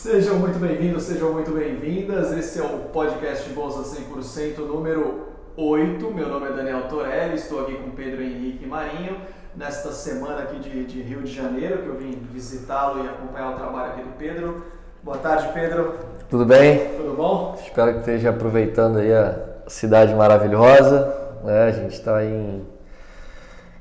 Sejam muito bem-vindos, sejam muito bem-vindas. Esse é o podcast Bolsa 100% número 8. Meu nome é Daniel Torelli, estou aqui com Pedro Henrique Marinho. Nesta semana aqui de, de Rio de Janeiro, que eu vim visitá-lo e acompanhar o trabalho aqui do Pedro. Boa tarde, Pedro. Tudo bem? Tudo bom? Espero que esteja aproveitando aí a cidade maravilhosa. Né? A gente está em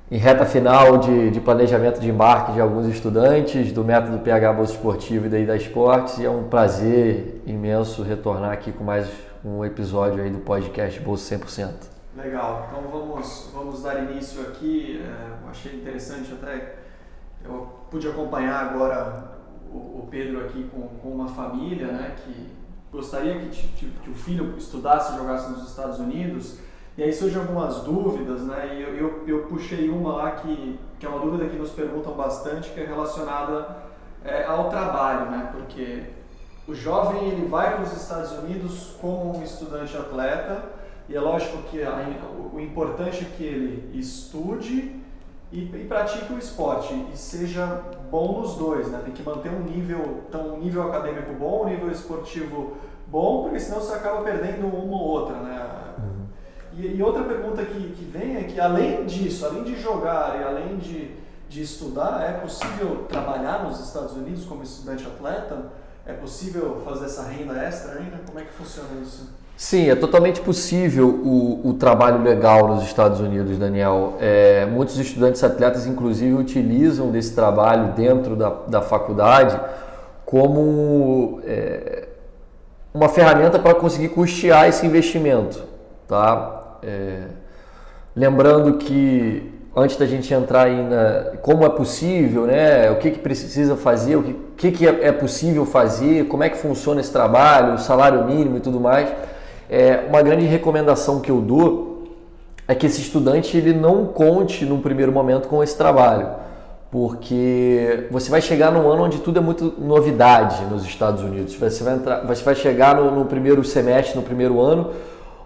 em reta final de, de, planejamento de embarque de alguns estudantes do método PH Bolsa Esportiva e daí da Esportes e é um prazer imenso retornar aqui com mais um episódio aí do podcast Bolsa 100%. Legal, então vamos, vamos dar início aqui, é, achei interessante até, eu pude acompanhar agora o, o Pedro aqui com, com, uma família né, que gostaria que, que o filho estudasse e jogasse nos Estados Unidos, e aí surgem algumas dúvidas, né? E eu, eu, eu, puxei uma lá que, que é uma dúvida que nos perguntam bastante, que é relacionada é, ao trabalho, né? Porque o jovem ele vai para os Estados Unidos como um estudante atleta e é lógico que a, o, importante é que ele estude e, e, pratique o esporte e seja bom nos dois, né? Tem que manter um nível, então, um nível acadêmico bom, um nível esportivo bom, porque senão você acaba perdendo uma ou outra, né? E, e, outra pergunta que, que vem é que, além disso, além de jogar e além de, de estudar, é possível trabalhar nos Estados Unidos como estudante atleta? É possível fazer essa renda extra ainda? Como é que funciona isso? Sim, é totalmente possível o, o trabalho legal nos Estados Unidos, Daniel. É, muitos estudantes atletas, inclusive, utilizam desse trabalho dentro da, da faculdade como é, uma ferramenta para conseguir custear esse investimento. Tá? É, lembrando que antes da gente entrar aí na como é possível, né? O que, que precisa fazer, o que, que, é, é possível fazer, como é que funciona esse trabalho, o salário mínimo e tudo mais. É, uma grande recomendação que eu dou é que esse estudante ele não conte no primeiro momento com esse trabalho, porque você vai chegar num ano onde tudo é muito novidade nos Estados Unidos. Você vai, entrar, você vai chegar no, no primeiro semestre, no primeiro ano,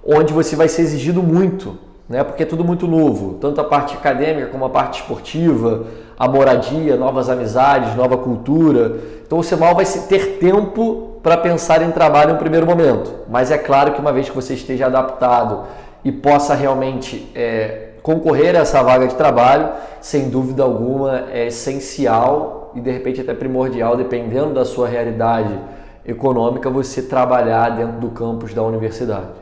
onde você vai ser exigido muito, né? porque é tudo muito novo, tanto a parte acadêmica como a parte esportiva, a moradia, novas amizades, nova cultura. Então você mal vai ter tempo para pensar em trabalho no primeiro momento. Mas é claro que uma vez que você esteja adaptado e possa realmente é, concorrer a essa vaga de trabalho, sem dúvida alguma é essencial e de repente até primordial, dependendo da sua realidade econômica, você trabalhar dentro do campus da universidade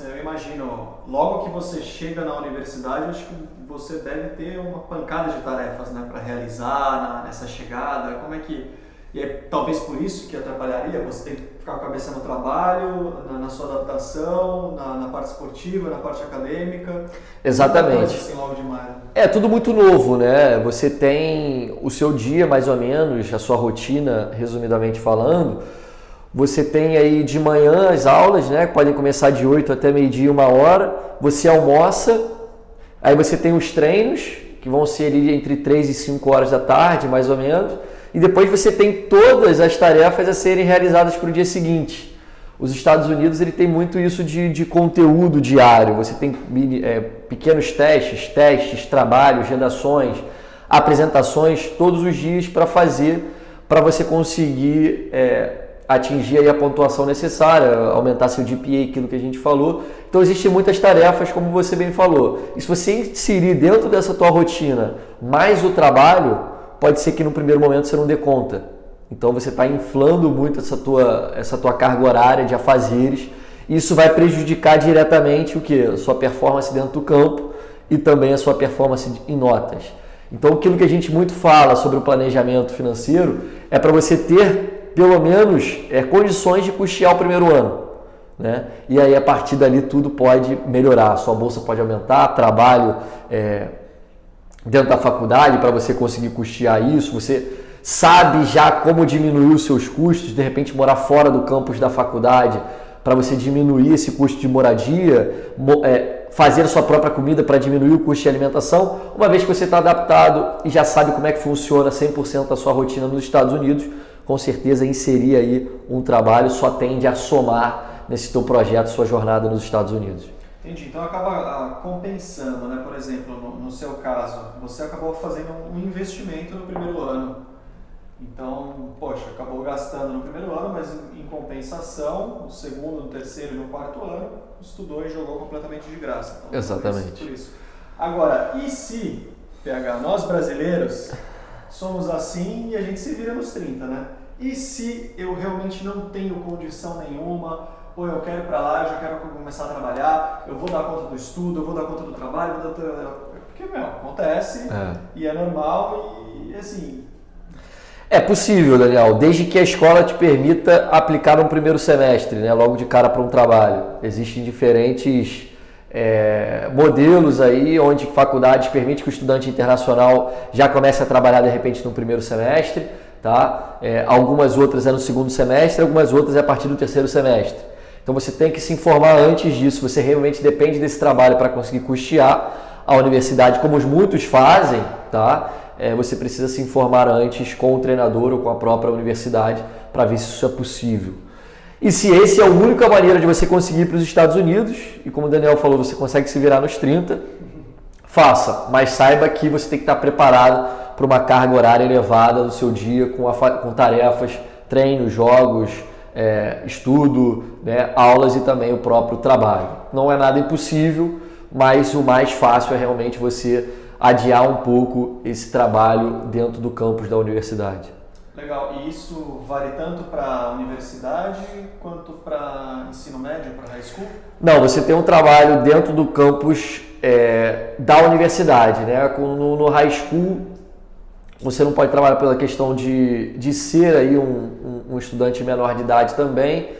interessante. Eu imagino, logo que você chega na universidade, acho que você deve ter uma pancada de tarefas né, para realizar na, nessa chegada. Como é que. E é talvez por isso que atrapalharia, você tem que ficar com a cabeça no trabalho, na, na sua adaptação, na, na, parte esportiva, na parte acadêmica. Exatamente. Assim, logo de É tudo muito novo, né? Você tem o seu dia, mais ou menos, a sua rotina, resumidamente falando você tem aí de manhã as aulas, né? Podem começar de 8 até meio-dia, uma hora. Você almoça, aí você tem os treinos, que vão ser ali entre 3 e 5 horas da tarde, mais ou menos. E depois você tem todas as tarefas a serem realizadas para o dia seguinte. Os Estados Unidos ele tem muito isso de, de conteúdo diário. Você tem é, pequenos testes, testes, trabalhos, redações, apresentações todos os dias para fazer, para você conseguir é, atingir a pontuação necessária, aumentar seu GPA, aquilo que a gente falou. Então existem muitas tarefas, como você bem falou. E se você inserir dentro dessa tua rotina mais o trabalho, pode ser que no primeiro momento você não dê conta. Então você está inflando muito essa tua, essa tua carga horária de afazeres. Isso vai prejudicar diretamente o que? Sua performance dentro do campo e também a sua performance em notas. Então aquilo que a gente muito fala sobre o planejamento financeiro é para você ter pelo menos é, condições de custear o primeiro ano. Né? E aí a partir dali tudo pode melhorar. Sua bolsa pode aumentar, trabalho é, dentro da faculdade para você conseguir custear isso. Você sabe já como diminuir os seus custos, de repente morar fora do campus da faculdade para você diminuir esse custo de moradia, é, fazer a sua própria comida para diminuir o custo de alimentação, uma vez que você está adaptado e já sabe como é que funciona 100% da sua rotina nos Estados Unidos, com certeza inserir aí um trabalho só tende a somar nesse teu projeto, sua jornada nos Estados Unidos. Entendi. Então acaba ah, compensando, né? Por exemplo, no, no, seu caso, você acabou fazendo um investimento no primeiro ano. Então, poxa, acabou gastando no primeiro ano, mas em compensação, no segundo, no terceiro e no quarto ano, estudou e jogou completamente de graça. Então, Exatamente. Por isso, Agora, e se, PH, nós brasileiros somos assim e a gente se vira nos 30, né? E se eu realmente não tenho condição nenhuma, pô, eu quero ir para lá, eu já quero começar a trabalhar, eu vou dar conta do estudo, eu vou dar conta do trabalho, vou dar porque, meu, acontece é. e é normal e, assim... É possível, Daniel, desde que a escola te permita aplicar um primeiro semestre, né, logo de cara para um trabalho. Existem diferentes é, modelos aí onde faculdades permite que o estudante internacional já comece a trabalhar de repente no primeiro semestre, tá? É, algumas outras é no segundo semestre, algumas outras é a partir do terceiro semestre. Então você tem que se informar antes disso. Você realmente depende desse trabalho para conseguir custear a universidade, como muitos fazem, tá? É, você precisa se informar antes com o treinador ou com a própria universidade para ver se isso é possível. E se esse é a única maneira de você conseguir para os Estados Unidos, e como o Daniel falou, você consegue se virar nos 30, faça, mas saiba que você tem que estar preparado para uma carga horária elevada do seu dia com, a, com tarefas, treinos, jogos, é, estudo, né, aulas e também o próprio trabalho. Não é nada impossível, mas o mais fácil é realmente você adiar um pouco esse trabalho dentro do campus da universidade. Legal. E isso vale tanto para universidade quanto para ensino médio, para high school? Não, você tem um trabalho dentro do campus é, da universidade, né? No, no, high school você não pode trabalhar pela questão de, de ser aí um, um, um estudante menor de idade também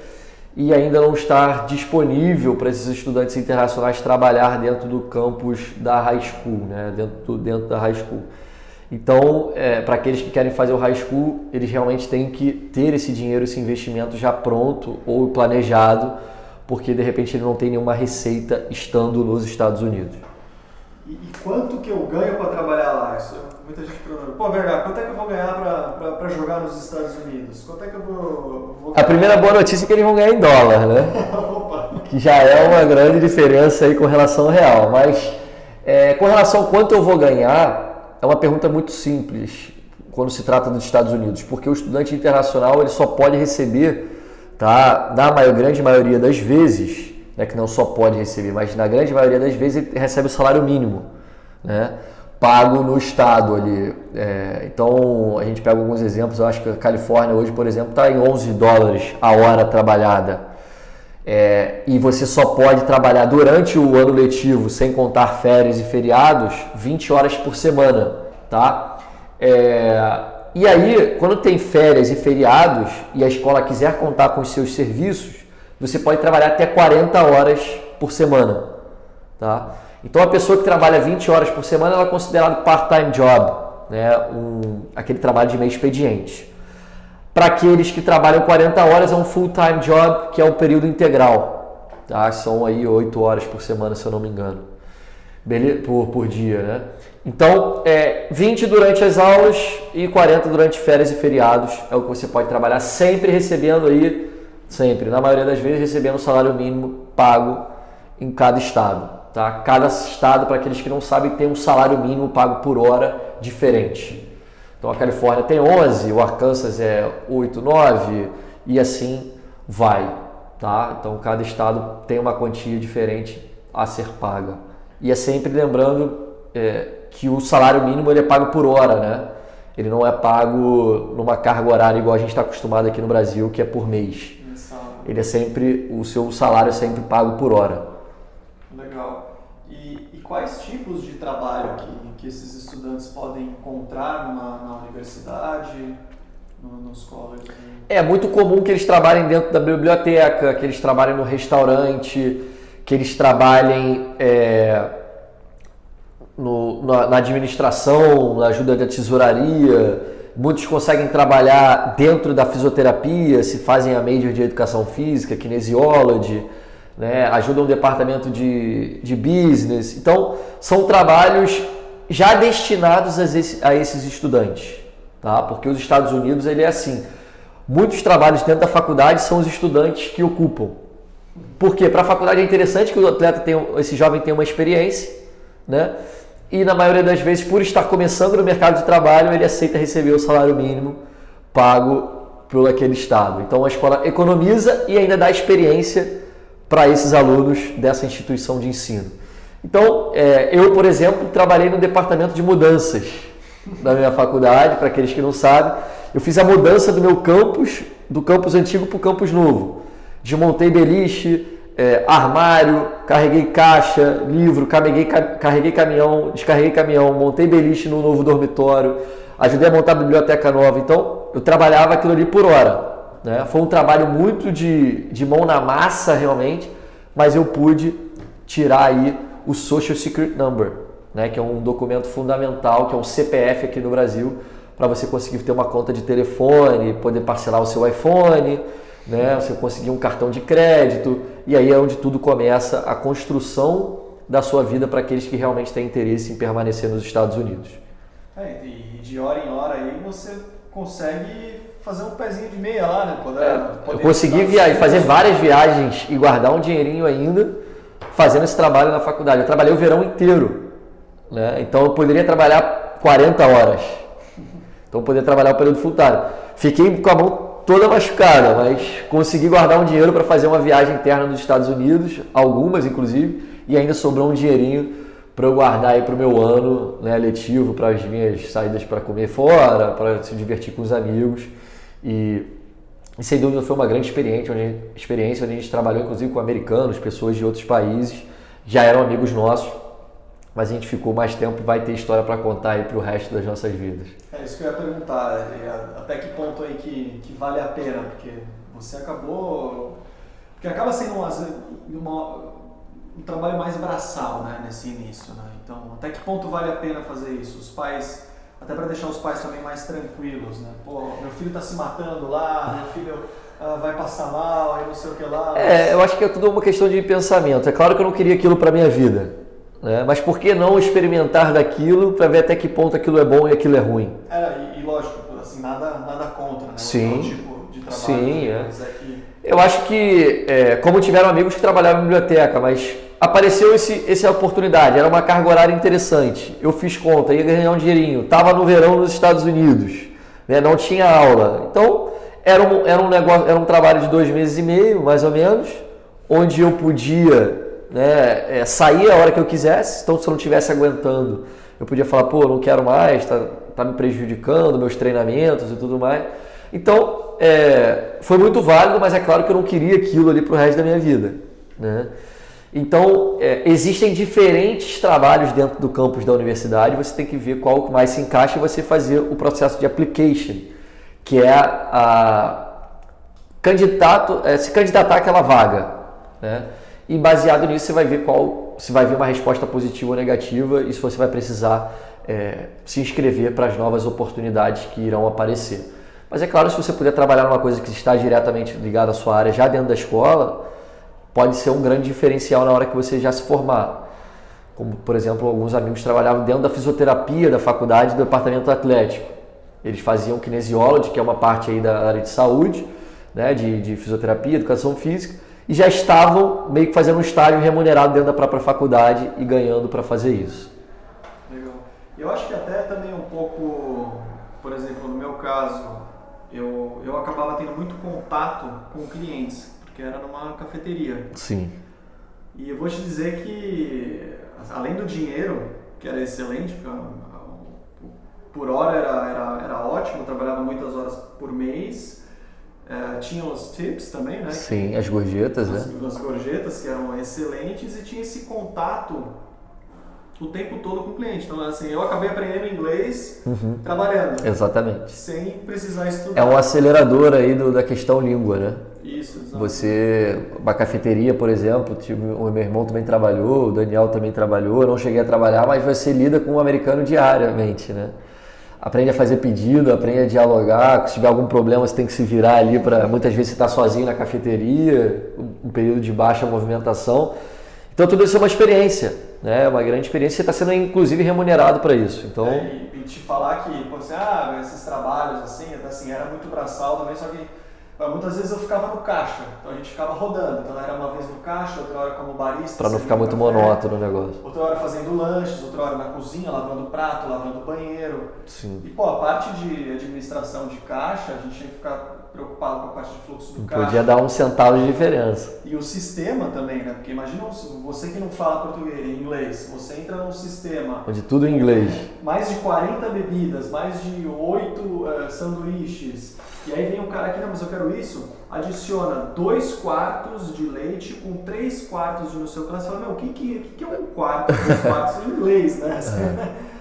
e ainda não estar disponível para esses estudantes internacionais trabalhar dentro do campus da high school, né? Dentro, dentro da high school. Então, é, para aqueles que querem fazer o high school, eles realmente têm que ter esse dinheiro, esse investimento já pronto ou planejado, porque de repente ele não tem nenhuma receita estando nos Estados Unidos. E, e quanto que eu ganho para trabalhar lá? Isso, muita gente pergunta, pô, Verga, quanto é que eu vou ganhar para jogar nos Estados Unidos? Quanto é que eu vou, vou A primeira boa notícia é que eles vão ganhar em dólar, né? que já é uma grande diferença aí com relação ao real. Mas é, com relação a quanto eu vou ganhar, é uma pergunta muito simples quando se trata dos Estados Unidos, porque o estudante internacional ele só pode receber, tá, na maior, grande maioria das vezes, né, que não só pode receber, mas na grande maioria das vezes ele recebe o salário mínimo, né, pago no estado ali. É, então a gente pega alguns exemplos, eu acho que a Califórnia hoje, por exemplo, está em 11 dólares a hora trabalhada. É, e você só pode trabalhar durante o ano letivo, sem contar férias e feriados, 20 horas por semana, tá? É, e aí, quando tem férias e feriados e a escola quiser contar com os seus serviços, você pode trabalhar até 40 horas por semana, tá? Então, a pessoa que trabalha 20 horas por semana, ela é considerada part-time job, né? Um, aquele trabalho de meio expediente. Para aqueles que trabalham 40 horas, é um full-time job, que é o período integral. Tá? São aí 8 horas por semana, se eu não me engano. Por, por dia, né? Então, é 20 durante as aulas e 40 durante férias e feriados é o que você pode trabalhar, sempre recebendo aí, sempre, na maioria das vezes, recebendo o salário mínimo pago em cada estado. Tá? Cada estado, para aqueles que não sabem, tem um salário mínimo pago por hora diferente. Então a Califórnia tem 11, o Arkansas é 8, 9 e assim vai. Tá? Então cada estado tem uma quantia diferente a ser paga. E é sempre lembrando é, que o salário mínimo ele é pago por hora, né? Ele não é pago numa carga horária igual a gente está acostumado aqui no Brasil, que é por mês. Ele é sempre, o seu salário é sempre pago por hora. Legal. E, e quais tipos de trabalho que, que esses estudantes podem encontrar numa, na universidade, no, nos colleges? É muito comum que eles trabalhem dentro da biblioteca, que eles trabalhem no restaurante, que eles trabalhem é, no, na, na, administração, na ajuda da tesouraria. Muitos conseguem trabalhar dentro da fisioterapia, se fazem a major de educação física, kinesiology, né, ajudam o departamento de, de business. Então, são trabalhos já destinados a, esse, a esses estudantes, tá? Porque os Estados Unidos ele é assim, muitos trabalhos dentro da faculdade são os estudantes que ocupam. Porque para a faculdade é interessante que o atleta tenha, esse jovem tenha uma experiência, né? E na maioria das vezes, por estar começando no mercado de trabalho, ele aceita receber o salário mínimo pago por aquele estado. Então a escola economiza e ainda dá experiência para esses alunos dessa instituição de ensino. Então, é, eu, por exemplo, trabalhei no departamento de mudanças da minha faculdade, para aqueles que não sabem. Eu fiz a mudança do meu campus, do campus antigo para o campus novo. Desmontei beliche, é, armário, carreguei caixa, livro, carreguei, carreguei caminhão, descarreguei caminhão, montei beliche no novo dormitório, ajudei a montar a biblioteca nova. Então, eu trabalhava aquilo ali por hora. Né? Foi um trabalho muito de, de mão na massa, realmente, mas eu pude tirar aí o Social Secret Number, né? que é um documento fundamental, que é um CPF aqui no Brasil, para você conseguir ter uma conta de telefone, poder parcelar o seu iPhone, né? você conseguir um cartão de crédito, e aí é onde tudo começa a construção da sua vida para aqueles que realmente têm interesse em permanecer nos Estados Unidos. É, e de hora em hora aí você consegue fazer um pezinho de meia lá, né? Poder, é, poder eu consegui viajar, fazer várias viagens e guardar um dinheirinho ainda fazendo esse trabalho na faculdade. Eu trabalhei o verão inteiro, né? Então eu poderia trabalhar 40 horas. Então eu poderia trabalhar o período full time. Fiquei com a mão toda machucada, mas consegui guardar um dinheiro para fazer uma viagem interna nos Estados Unidos, algumas inclusive, e ainda sobrou um dinheirinho para eu guardar aí para o meu ano né, letivo, para as minhas saídas para comer fora, para se divertir com os amigos. E, e, sem dúvida foi uma grande experiência onde, experiência, onde a gente trabalhou inclusive com americanos, pessoas de outros países, já eram amigos nossos, mas a gente ficou mais tempo e vai ter história para contar aí para o resto das nossas vidas. É isso que eu ia perguntar, é, até que ponto aí que, que vale a pena, porque você acabou... Porque acaba sendo uma, uma um trabalho mais braçal né, nesse início. Né? Então, até que ponto vale a pena fazer isso? Os pais, até para deixar os pais também mais tranquilos. Né? Pô, meu filho está se matando lá, meu filho uh, vai passar mal, e não sei o que lá. É, mas... É, eu acho que é tudo uma questão de pensamento. É claro que eu não queria aquilo para minha vida. Né? Mas por que não experimentar daquilo para ver até que ponto aquilo é bom e aquilo é ruim? É, e, e lógico, assim, nada, nada contra, né? Sim. tipo de trabalho. Sim, é. é que... Eu acho que, é, como tiveram amigos que trabalhavam em biblioteca, mas apareceu esse, essa oportunidade, era uma carga horária interessante. Eu fiz conta, ia ganhar um dinheirinho, estava no verão nos Estados Unidos, né? não tinha aula. Então, era um, era um negócio, era um trabalho de dois meses e meio, mais ou menos, onde eu podia né, é, sair a hora que eu quisesse. Então, se eu não estivesse aguentando, eu podia falar, pô, não quero mais, está tá me prejudicando, meus treinamentos e tudo mais. Então, é, foi muito válido, mas é claro que eu não queria aquilo ali para o resto da minha vida. Né? Então, é, existem diferentes trabalhos dentro do campus da universidade, você tem que ver qual que mais se encaixa e você fazer o processo de application, que é a candidato, é, se candidatar àquela vaga. Né? E baseado nisso você vai ver qual, se vai ver uma resposta positiva ou negativa e se você vai precisar é, se inscrever para as novas oportunidades que irão aparecer. Mas é claro, se você puder trabalhar numa coisa que está diretamente ligada à sua área já dentro da escola, pode ser um grande diferencial na hora que você já se formar. Como, por exemplo, alguns amigos trabalhavam dentro da fisioterapia da faculdade do departamento atlético. Eles faziam kinesiology, que é uma parte aí da área de saúde, né, de, de fisioterapia, educação física, e já estavam meio que fazendo um estágio remunerado dentro da própria faculdade e ganhando para fazer isso. Legal. Eu acho que até também um pouco, por exemplo, no meu caso, eu, eu acabava tendo muito contato com clientes porque era numa cafeteria. Sim. E eu vou te dizer que, além do dinheiro, que era excelente, por hora era, era, era ótimo, trabalhava muitas horas por mês. É, tinha os tips também, né? Sim, as gorjetas, as, né? As gorjetas que eram excelentes e tinha esse contato o tempo todo com o cliente. Então, assim, eu acabei aprendendo inglês uhum. trabalhando. Exatamente. Sem precisar estudar. É um acelerador aí do, da questão língua, né? Isso, exatamente. Você, uma cafeteria, por exemplo, tipo, o meu irmão também trabalhou, o Daniel também trabalhou, eu não cheguei a trabalhar, mas você lida com um americano diariamente, né? Aprende a fazer pedido, aprende a dialogar, se tiver algum problema você tem que se virar ali para, muitas vezes você está sozinho na cafeteria, um período de baixa movimentação, então tudo isso é uma experiência, né? Uma grande experiência. Você está sendo inclusive remunerado para isso. Então é, e, e, te falar que pô, assim, ah, esses trabalhos assim, assim era muito braçal também, só que Muitas vezes eu ficava no caixa, então a gente ficava rodando. Então era uma vez no caixa, outra hora como barista. Para não ficar muito café, monótono o negócio. Outra hora fazendo lanches, outra hora na cozinha, lavando prato, lavando banheiro. Sim. E pô, a parte de administração de caixa, a gente tinha que ficar preocupado com a parte de fluxo do caixa. Podia dar um centavo de diferença. E o sistema também, né? Porque imagina você que não fala português, inglês, você entra num sistema. Onde tudo em inglês. Mais de 40 bebidas, mais de 8 uh, sanduíches. E aí vem um cara aqui, não, mas eu quero isso. Adiciona 2 quartos de leite com 3 quartos de não sei o que. Você fala, meu, o que, que, que é um quarto, dois quartos em inglês, né? É.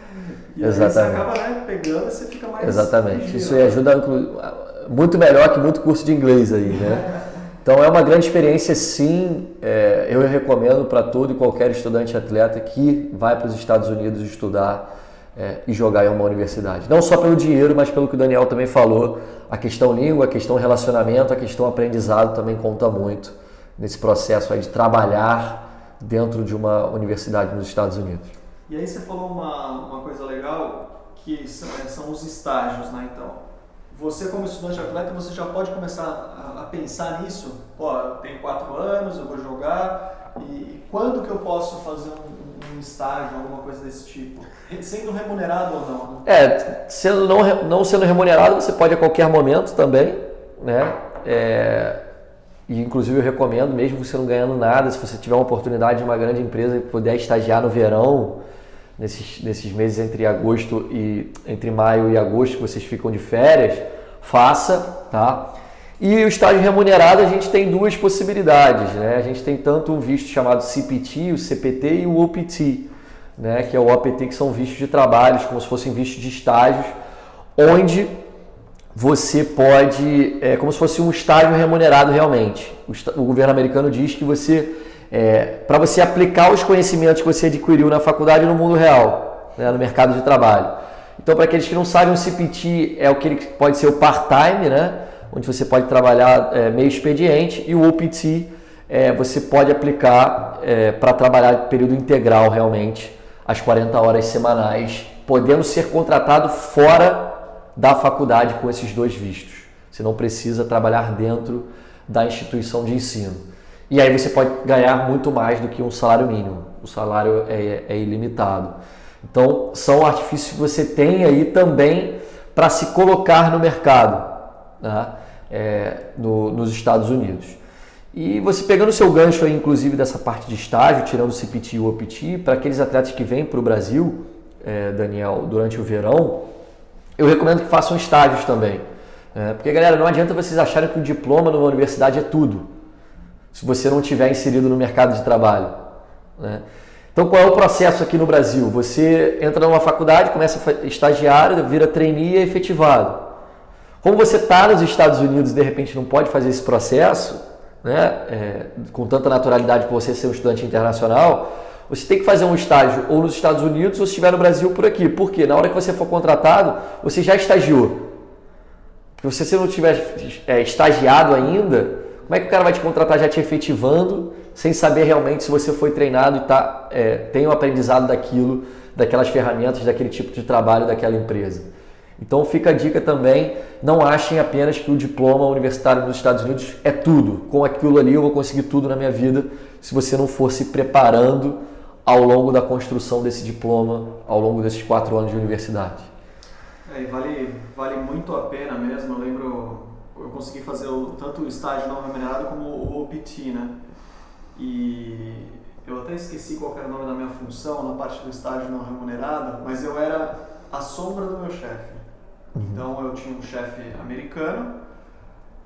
E Exatamente. aí você acaba né, pegando e você fica mais. Exatamente. Isso ajuda muito melhor que muito curso de inglês aí, né? Então é uma grande experiência, sim. É, eu recomendo para todo e qualquer estudante atleta que vai para os Estados Unidos estudar é, e jogar em uma universidade. Não só pelo dinheiro, mas pelo que o Daniel também falou, a questão língua, a questão relacionamento, a questão aprendizado também conta muito nesse processo aí de trabalhar dentro de uma universidade nos Estados Unidos. E aí você falou uma, uma coisa legal que são, é, são os estágios, né? Então, você como estudante atleta, você já pode começar a, a pensar nisso. Pô, eu tenho quatro anos, eu vou jogar, e quando que eu posso fazer um, um estágio, alguma coisa desse tipo? Sendo remunerado ou não? Né? É, sendo não, não sendo remunerado, você pode a qualquer momento também, né? É, e inclusive eu recomendo, mesmo você não ganhando nada, se você tiver uma oportunidade de uma grande empresa e puder estagiar no verão, nesses, nesses meses entre agosto e entre maio e agosto que vocês ficam de férias, faça, tá? E o estágio remunerado a gente tem duas possibilidades, né? A gente tem tanto um visto chamado CPT, o CPT e o OPT, né? Que é o OPT que são vistos de trabalhos, como se fossem vistos de estágios, onde você pode, é como se fosse um estágio remunerado realmente. O, o governo americano diz que você é, para você aplicar os conhecimentos que você adquiriu na faculdade no mundo real, né, no mercado de trabalho. Então, para aqueles que não sabem, o CPT é o que pode ser o part-time, né, onde você pode trabalhar é, meio expediente, e o OPT é, você pode aplicar é, para trabalhar período integral realmente, as 40 horas semanais, podendo ser contratado fora da faculdade com esses dois vistos. Você não precisa trabalhar dentro da instituição de ensino. E aí você pode ganhar muito mais do que um salário mínimo. O salário é, é ilimitado. Então, são artifícios que você tem aí também para se colocar no mercado né? É, no, nos Estados Unidos. E você pegando o seu gancho aí, inclusive, dessa parte de estágio, tirando o CPT e o OPT, para aqueles atletas que vêm para o Brasil, é, Daniel, durante o verão, eu recomendo que façam estágios também. É, porque, galera, não adianta vocês acharem que o diploma numa universidade é tudo se você não tiver inserido no mercado de trabalho. Né? Então, qual é o processo aqui no Brasil? Você entra numa faculdade, começa estagiário, vira trainee e é efetivado. Como você está nos Estados Unidos de repente não pode fazer esse processo, né, é, com tanta naturalidade por você ser um estudante internacional, você tem que fazer um estágio ou nos Estados Unidos ou se estiver no Brasil por aqui. Por quê? Na hora que você for contratado, você já estagiou. Se você não tiver é, estagiado ainda, como é que o cara vai te contratar já te efetivando, sem saber realmente se você foi treinado e tá, é, tem o aprendizado daquilo, daquelas ferramentas, daquele tipo de trabalho daquela empresa? Então fica a dica também, não achem apenas que o diploma universitário nos Estados Unidos é tudo. Com aquilo ali eu vou conseguir tudo na minha vida, se você não for se preparando ao longo da construção desse diploma, ao longo desses quatro anos de universidade. É, vale, vale muito a pena mesmo. Eu lembro eu consegui fazer o, tanto o estágio não remunerado como o OPT, né? E eu até esqueci qual era o nome da minha função na parte do estágio não remunerado, mas eu era a sombra do meu chefe. Uhum. Então eu tinha um chefe americano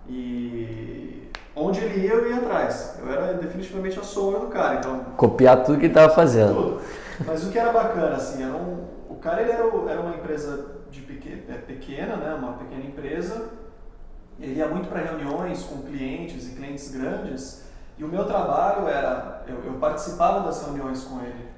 e onde ele ia eu ia atrás. Eu era definitivamente a sombra do cara. Então copiar tudo que ele estava fazendo. Tudo. Mas o que era bacana assim, era um, o cara ele era, era uma empresa de pequena, é, pequena, né? Uma pequena empresa ele ia muito para reuniões com clientes e clientes grandes e o meu trabalho era, eu, eu, participava das reuniões com ele.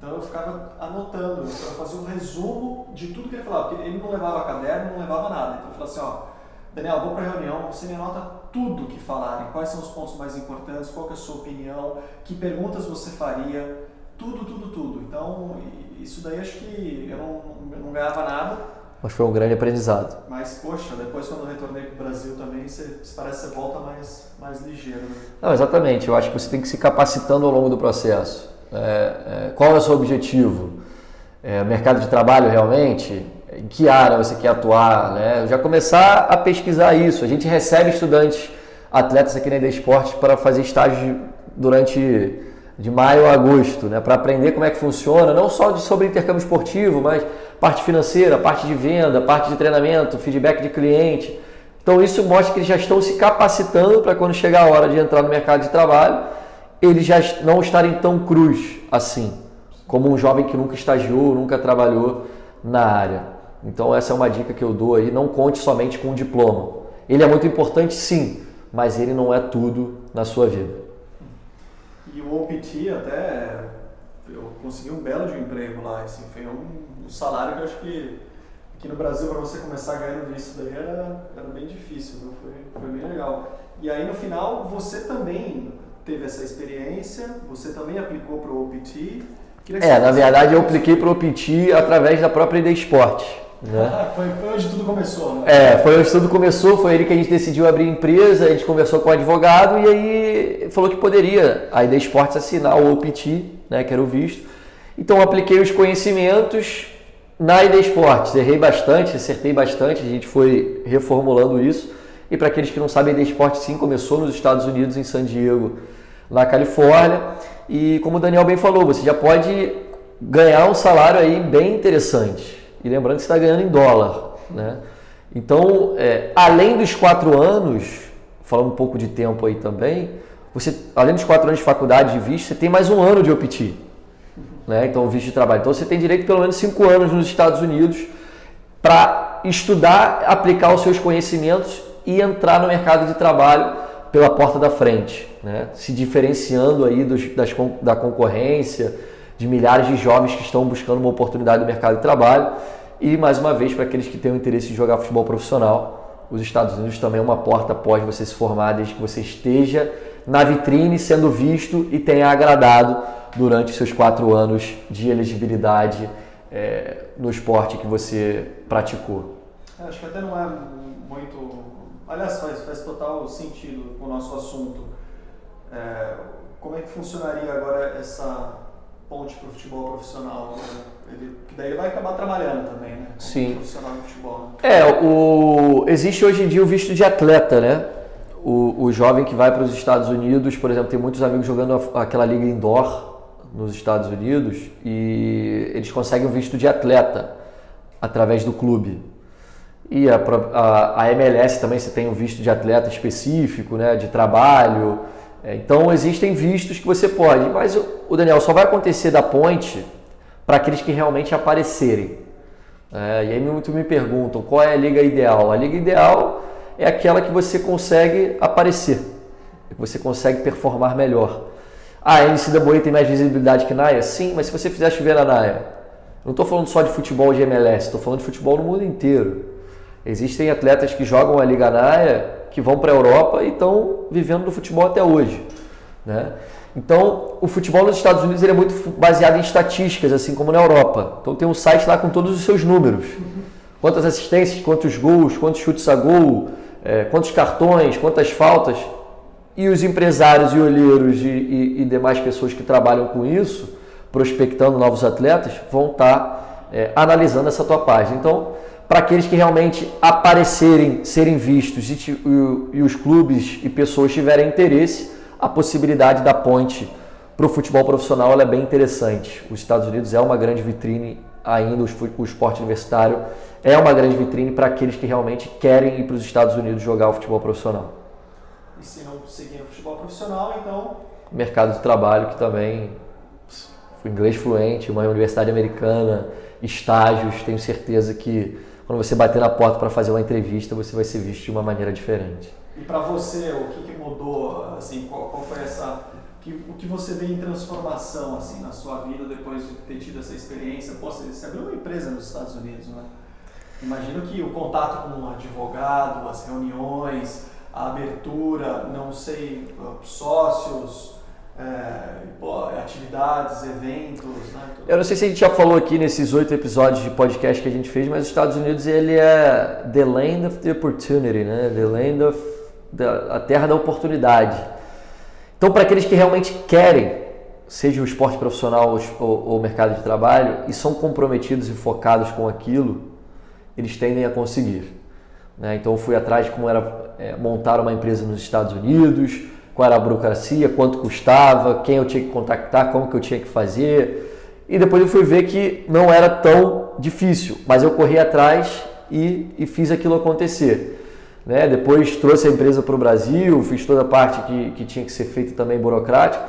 Então eu ficava anotando, eu fazia um resumo de tudo que ele falava, porque ele não levava caderno, não levava nada. Então eu falava assim, ó, Daniel, vou para a reunião, você me anota tudo que falarem, quais são os pontos mais importantes, qual é a sua opinião, que perguntas você faria, tudo, tudo, tudo. Então, isso daí acho que eu não, eu não ganhava nada, mas foi um grande aprendizado. Mas, poxa, depois quando eu retornei para o Brasil também, você, parece que você volta mais, mais ligeiro. Né? Não, exatamente. Eu acho que você tem que se capacitando ao longo do processo. É, é, qual é o seu objetivo? É, mercado de trabalho realmente? Em que área você quer atuar? Né? Já começar a pesquisar isso. A gente recebe estudantes, atletas aqui na ID Esporte para fazer estágio durante de maio a agosto, né? para aprender como é que funciona, não só sobre intercâmbio esportivo, mas parte financeira, parte de venda, parte de treinamento, feedback de cliente. Então isso mostra que eles já estão se capacitando para quando chegar a hora de entrar no mercado de trabalho, eles já não estarem tão cruz assim, como um jovem que nunca estagiou, nunca trabalhou na área. Então essa é uma dica que eu dou aí, não conte somente com o diploma. Ele é muito importante sim, mas ele não é tudo na sua vida. E o OPT até eu consegui um belo de um emprego lá, assim, foi um, um salário que eu acho que aqui no Brasil para você começar ganhando isso daí era, era bem difícil? Foi, foi bem legal. E aí no final você também teve essa experiência, você também aplicou para o OPT. É, na verdade eu apliquei para o OPT através da própria ID Esporte. Né? foi, foi onde tudo começou, né? É, foi onde tudo começou, foi ele que a gente decidiu abrir empresa, a gente conversou com o advogado e aí falou que poderia a ID Esportes assinar o OPT, né, que era o visto. Então apliquei os conhecimentos na ID Esportes, errei bastante, acertei bastante, a gente foi reformulando isso. E para aqueles que não sabem, a ID Esportes sim começou nos Estados Unidos, em San Diego, na Califórnia. E como o Daniel bem falou, você já pode ganhar um salário aí bem interessante. E lembrando que você está ganhando em dólar. Né? Então, é, além dos quatro anos, falando um pouco de tempo aí também, você, além dos quatro anos de faculdade de visto, você tem mais um ano de OPT. Né? Então, visto de trabalho. Então, você tem direito pelo menos cinco anos nos Estados Unidos para estudar, aplicar os seus conhecimentos e entrar no mercado de trabalho pela porta da frente, né? se diferenciando aí dos, das, da concorrência, de milhares de jovens que estão buscando uma oportunidade no mercado de trabalho. E, mais uma vez, para aqueles que têm o interesse em jogar futebol profissional, os Estados Unidos também é uma porta após você se formar, desde que você esteja na vitrine, sendo visto e tenha agradado durante seus quatro anos de elegibilidade é, no esporte que você praticou. É, acho que até não é muito. Aliás, faz, faz total sentido com o nosso assunto. É, como é que funcionaria agora essa ponte para o futebol profissional. Né? Ele, que daí ele vai acabar trabalhando também, né? Como Sim. profissional de futebol. Né? É, o, existe hoje em dia o visto de atleta, né? O, o jovem que vai para os Estados Unidos, por exemplo, tem muitos amigos jogando aquela liga indoor nos Estados Unidos e eles conseguem o visto de atleta através do clube. E a, a, a MLS também você tem um visto de atleta específico, né? De trabalho. É, então existem vistos que você pode, mas o Daniel só vai acontecer da ponte para aqueles que realmente aparecerem. É, e aí muito me perguntam qual é a liga ideal. A liga ideal é aquela que você consegue aparecer, que você consegue performar melhor. Ah, a NCAA tem mais visibilidade que NAIA? Sim, mas se você fizer chover na NAIA, não estou falando só de futebol de MLS, estou falando de futebol no mundo inteiro. Existem atletas que jogam a Liga NAIA que vão para a Europa e estão vivendo do futebol até hoje. Né? Então, o futebol nos Estados Unidos é muito baseado em estatísticas, assim como na Europa. Então, tem um site lá com todos os seus números: quantas assistências, quantos gols, quantos chutes a gol, é, quantos cartões, quantas faltas. E os empresários e olheiros e, e, e, demais pessoas que trabalham com isso, prospectando novos atletas, vão estar tá, é, analisando essa tua página. Então, para aqueles que realmente aparecerem, serem vistos e, e, e os clubes e pessoas tiverem interesse, a possibilidade da ponte para o futebol profissional é bem interessante. Os Estados Unidos é uma grande vitrine ainda, o esporte universitário é uma grande vitrine para aqueles que realmente querem ir para os Estados Unidos jogar o futebol profissional. E se não seguir o futebol profissional, então. Mercado de trabalho que também, inglês fluente, uma universidade americana, estágios, tenho certeza que quando você bater na porta para fazer uma entrevista, você vai ser visto de uma maneira diferente. E para você, o que, que, mudou? Assim, qual, qual foi essa que, o que você vê em transformação assim na sua vida depois de ter tido essa experiência? Pô, você, abriu uma empresa nos Estados Unidos, né? Imagino que o contato com um advogado, as reuniões, a abertura, não sei, sócios, é, atividades, eventos, né? Eu não sei se a gente já falou aqui nesses oito episódios de podcast que a gente fez, mas os Estados Unidos ele é the land of the opportunity, né? The land of the, a terra da oportunidade. Então, para aqueles que realmente querem, seja o esporte profissional ou o mercado de trabalho, e são comprometidos e focados com aquilo, eles tendem a conseguir. Né? Então, eu fui atrás de como era é, montar uma empresa nos Estados Unidos, qual era a burocracia, quanto custava, quem eu tinha que contactar, como que eu tinha que fazer. E depois eu fui ver que não era tão difícil, mas eu corri atrás e, e fiz aquilo acontecer. Né? Depois trouxe a empresa para o Brasil, fiz toda a parte que, que tinha que ser feita também burocrática.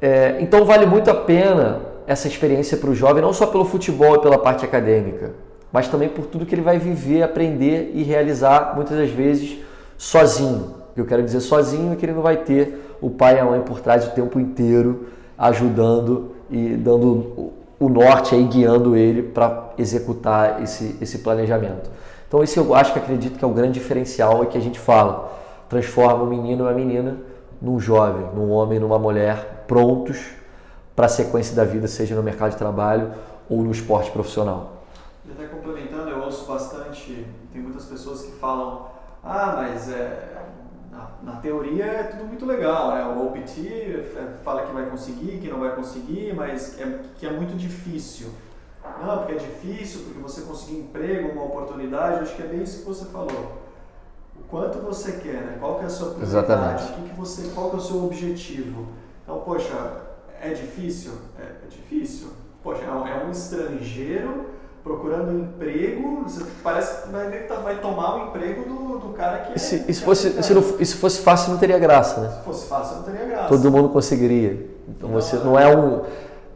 É, então vale muito a pena essa experiência para o jovem, não só pelo futebol e pela parte acadêmica, mas também por tudo que ele vai viver, aprender e realizar muitas das vezes sozinho. Eu quero dizer sozinho que ele não vai ter o pai e a mãe por trás o tempo inteiro ajudando e dando o norte aí guiando ele para executar esse, esse planejamento. Então esse eu acho que acredito que é o grande diferencial é que a gente fala. Transforma o menino ou a menina num jovem, num homem, numa mulher, prontos para a sequência da vida, seja no mercado de trabalho ou no esporte profissional. E até complementando, eu ouço bastante, tem muitas pessoas que falam, ah, mas é, na, na teoria é tudo muito legal, né? O OPT é, fala que vai conseguir, que não vai conseguir, mas é, que é muito difícil. Não, porque é difícil, porque você conseguir emprego, uma oportunidade, acho que é bem isso que você falou. O quanto você quer, né? Qual que é a sua prioridade? Exatamente. Que, que você, qual que é o seu objetivo? Então, poxa, é difícil? É, é difícil. Poxa, é um, é um estrangeiro procurando emprego, parece que vai, tá, vai tomar o emprego do, do cara que e se, é, se fosse, se, não, se fosse fácil, não teria graça, né? Se fosse fácil, não teria graça. Todo mundo conseguiria. Então, não, você não é um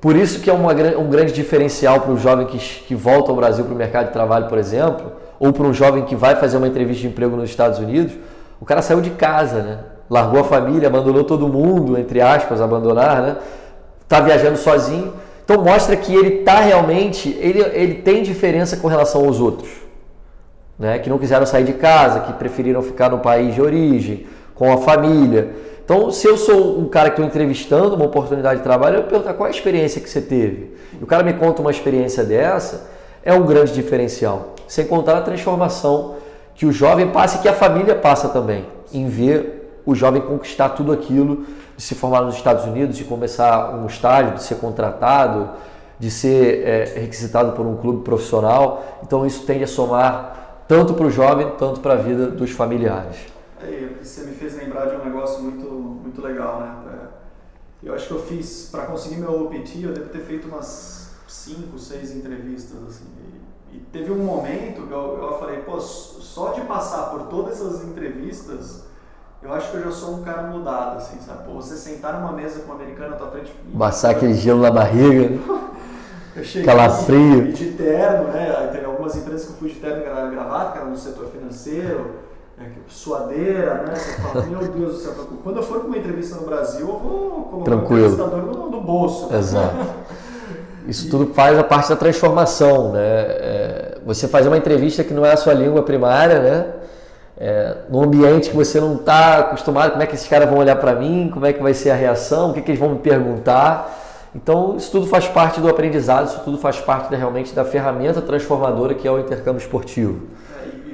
por isso que é uma, um grande diferencial para o jovem que, que volta ao Brasil para o mercado de trabalho, por exemplo, ou para um jovem que vai fazer uma entrevista de emprego nos Estados Unidos, o cara saiu de casa, né? Largou a família, abandonou todo mundo, entre aspas, abandonar, né? Tá viajando sozinho. Então mostra que ele tá realmente, ele, ele tem diferença com relação aos outros. Né? Que não quiseram sair de casa, que preferiram ficar no país de origem, com a família. Então, se eu sou um cara que estou entrevistando uma oportunidade de trabalho, eu pergunto qual é a experiência que você teve. E o cara me conta uma experiência dessa, é um grande diferencial. Sem contar a transformação que o jovem passa e que a família passa também, em ver o jovem conquistar tudo aquilo, de se formar nos Estados Unidos, de começar um estágio, de ser contratado, de ser é, requisitado por um clube profissional. Então, isso tende a somar tanto para o jovem, tanto para a vida dos familiares. É, você me fez lembrar de um negócio muito muito legal, né? É, eu acho que eu fiz, para conseguir meu OPT, eu devo ter feito umas 5, 6 entrevistas, assim. E, e, teve um momento que eu, eu falei, pô, só de passar por todas essas entrevistas, eu acho que eu já sou um cara mudado, assim, sabe? Pô, você sentar numa mesa com um americano na tua frente... Passar aquele gelo na barriga, eu cheguei calafrio. de terno, né? Aí teve algumas empresas que eu fui de terno e gravata, que era no setor financeiro é, suadeira, né? Você fala, meu Deus do céu, quando eu for para uma entrevista no Brasil, eu vou colocar Tranquilo. o entrevistador no, no bolso. Exato. Isso e... tudo faz a parte da transformação, né? É, você faz uma entrevista que não é a sua língua primária, né? É, num ambiente que você não está acostumado, como é que esses caras vão olhar para mim, como é que vai ser a reação, o que, que eles vão me perguntar. Então, isso tudo faz parte do aprendizado, isso tudo faz parte da, realmente da ferramenta transformadora que é o intercâmbio esportivo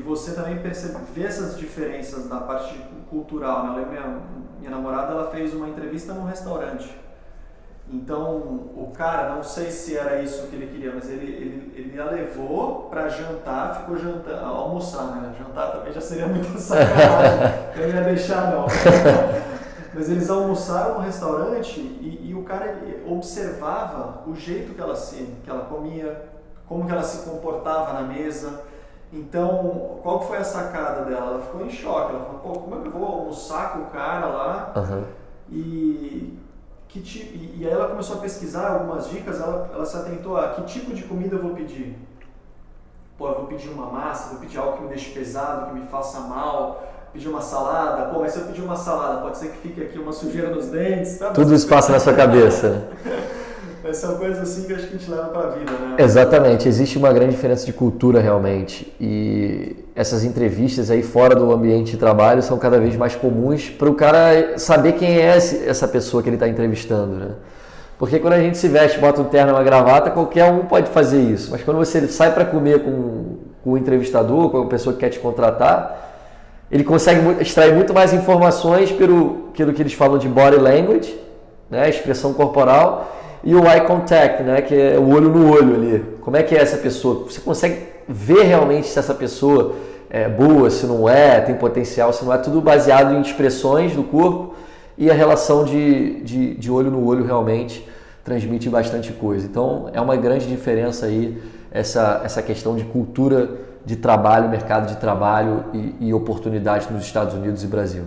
você também percebe, vê essas diferenças da parte cultural. Né? Eu lembro minha, minha namorada ela fez uma entrevista num restaurante. Então, o cara, não sei se era isso que ele queria, mas ele, ele, ele a levou para jantar, ficou jantando, almoçar, né? Jantar também já seria muito sacanagem, eu ia deixar não. Mas eles almoçaram no restaurante e, e o cara observava o jeito que ela, se, que ela comia, como que ela se comportava na mesa. Então, qual foi a sacada dela? Ela ficou em choque. Ela falou, pô, como é que eu vou almoçar com o cara lá? Uhum. E, que e, e aí ela começou a pesquisar algumas dicas, ela, ela se atentou a que tipo de comida eu vou pedir. Pô, eu vou pedir uma massa, vou pedir algo que me deixe pesado, que me faça mal, pedir uma salada. Pô, mas se eu pedir uma salada, pode ser que fique aqui uma sujeira nos dentes. Sabe? Tudo isso passa na sua cabeça. Mas são coisas assim que acho que a gente leva para a vida, né? Exatamente, existe uma grande diferença de cultura realmente. E essas entrevistas aí fora do ambiente de trabalho são cada vez mais comuns para o cara saber quem é essa pessoa que ele está entrevistando, né? Porque quando a gente se veste, bota um terno e uma gravata, qualquer um pode fazer isso. Mas quando você sai para comer com, com o entrevistador, com a pessoa que quer te contratar, ele consegue extrair muito mais informações pelo, pelo que eles falam de body language, né, expressão corporal, e o eye contact, né, que é o olho no olho ali. Como é que é essa pessoa? Você consegue ver realmente se essa pessoa é boa, se não é, tem potencial, se não é, tudo baseado em expressões do corpo e a relação de, de, de olho no olho realmente transmite bastante coisa. Então é uma grande diferença aí essa, essa questão de cultura de trabalho, mercado de trabalho e, e oportunidades nos Estados Unidos e Brasil.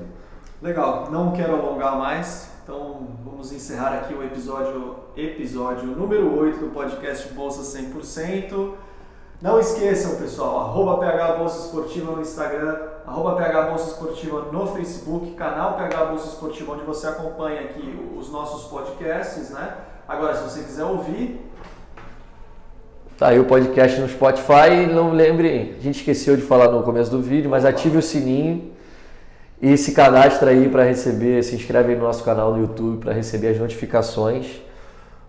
Legal, não quero alongar mais, vamos encerrar aqui o episódio, episódio número 8 do podcast Bolsa 100%. Não esqueçam, pessoal, arroba PH Bolsa Esportiva no Instagram, arroba PH Bolsa Esportiva no Facebook, canal PH Bolsa Esportiva, onde você acompanha aqui os nossos podcasts, né? Agora, se você quiser ouvir, Tá aí o podcast no Spotify. Não lembre, a gente esqueceu de falar no começo do vídeo, mas ative o sininho e se cadastre aí para receber, se inscreve aí no nosso canal no YouTube para receber as notificações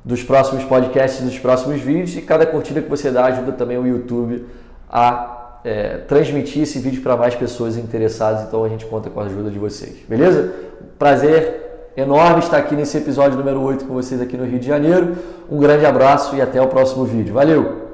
dos próximos podcasts, dos próximos vídeos e cada curtida que você dá ajuda também o YouTube a é, transmitir esse vídeo para mais pessoas interessadas. Então a gente conta com a ajuda de vocês, beleza? Prazer enorme estar aqui nesse episódio número 8 com vocês aqui no Rio de Janeiro. Um grande abraço e até o próximo vídeo. Valeu!